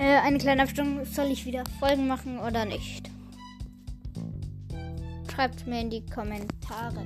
Äh, eine kleine Abstimmung, soll ich wieder Folgen machen oder nicht? Schreibt mir in die Kommentare.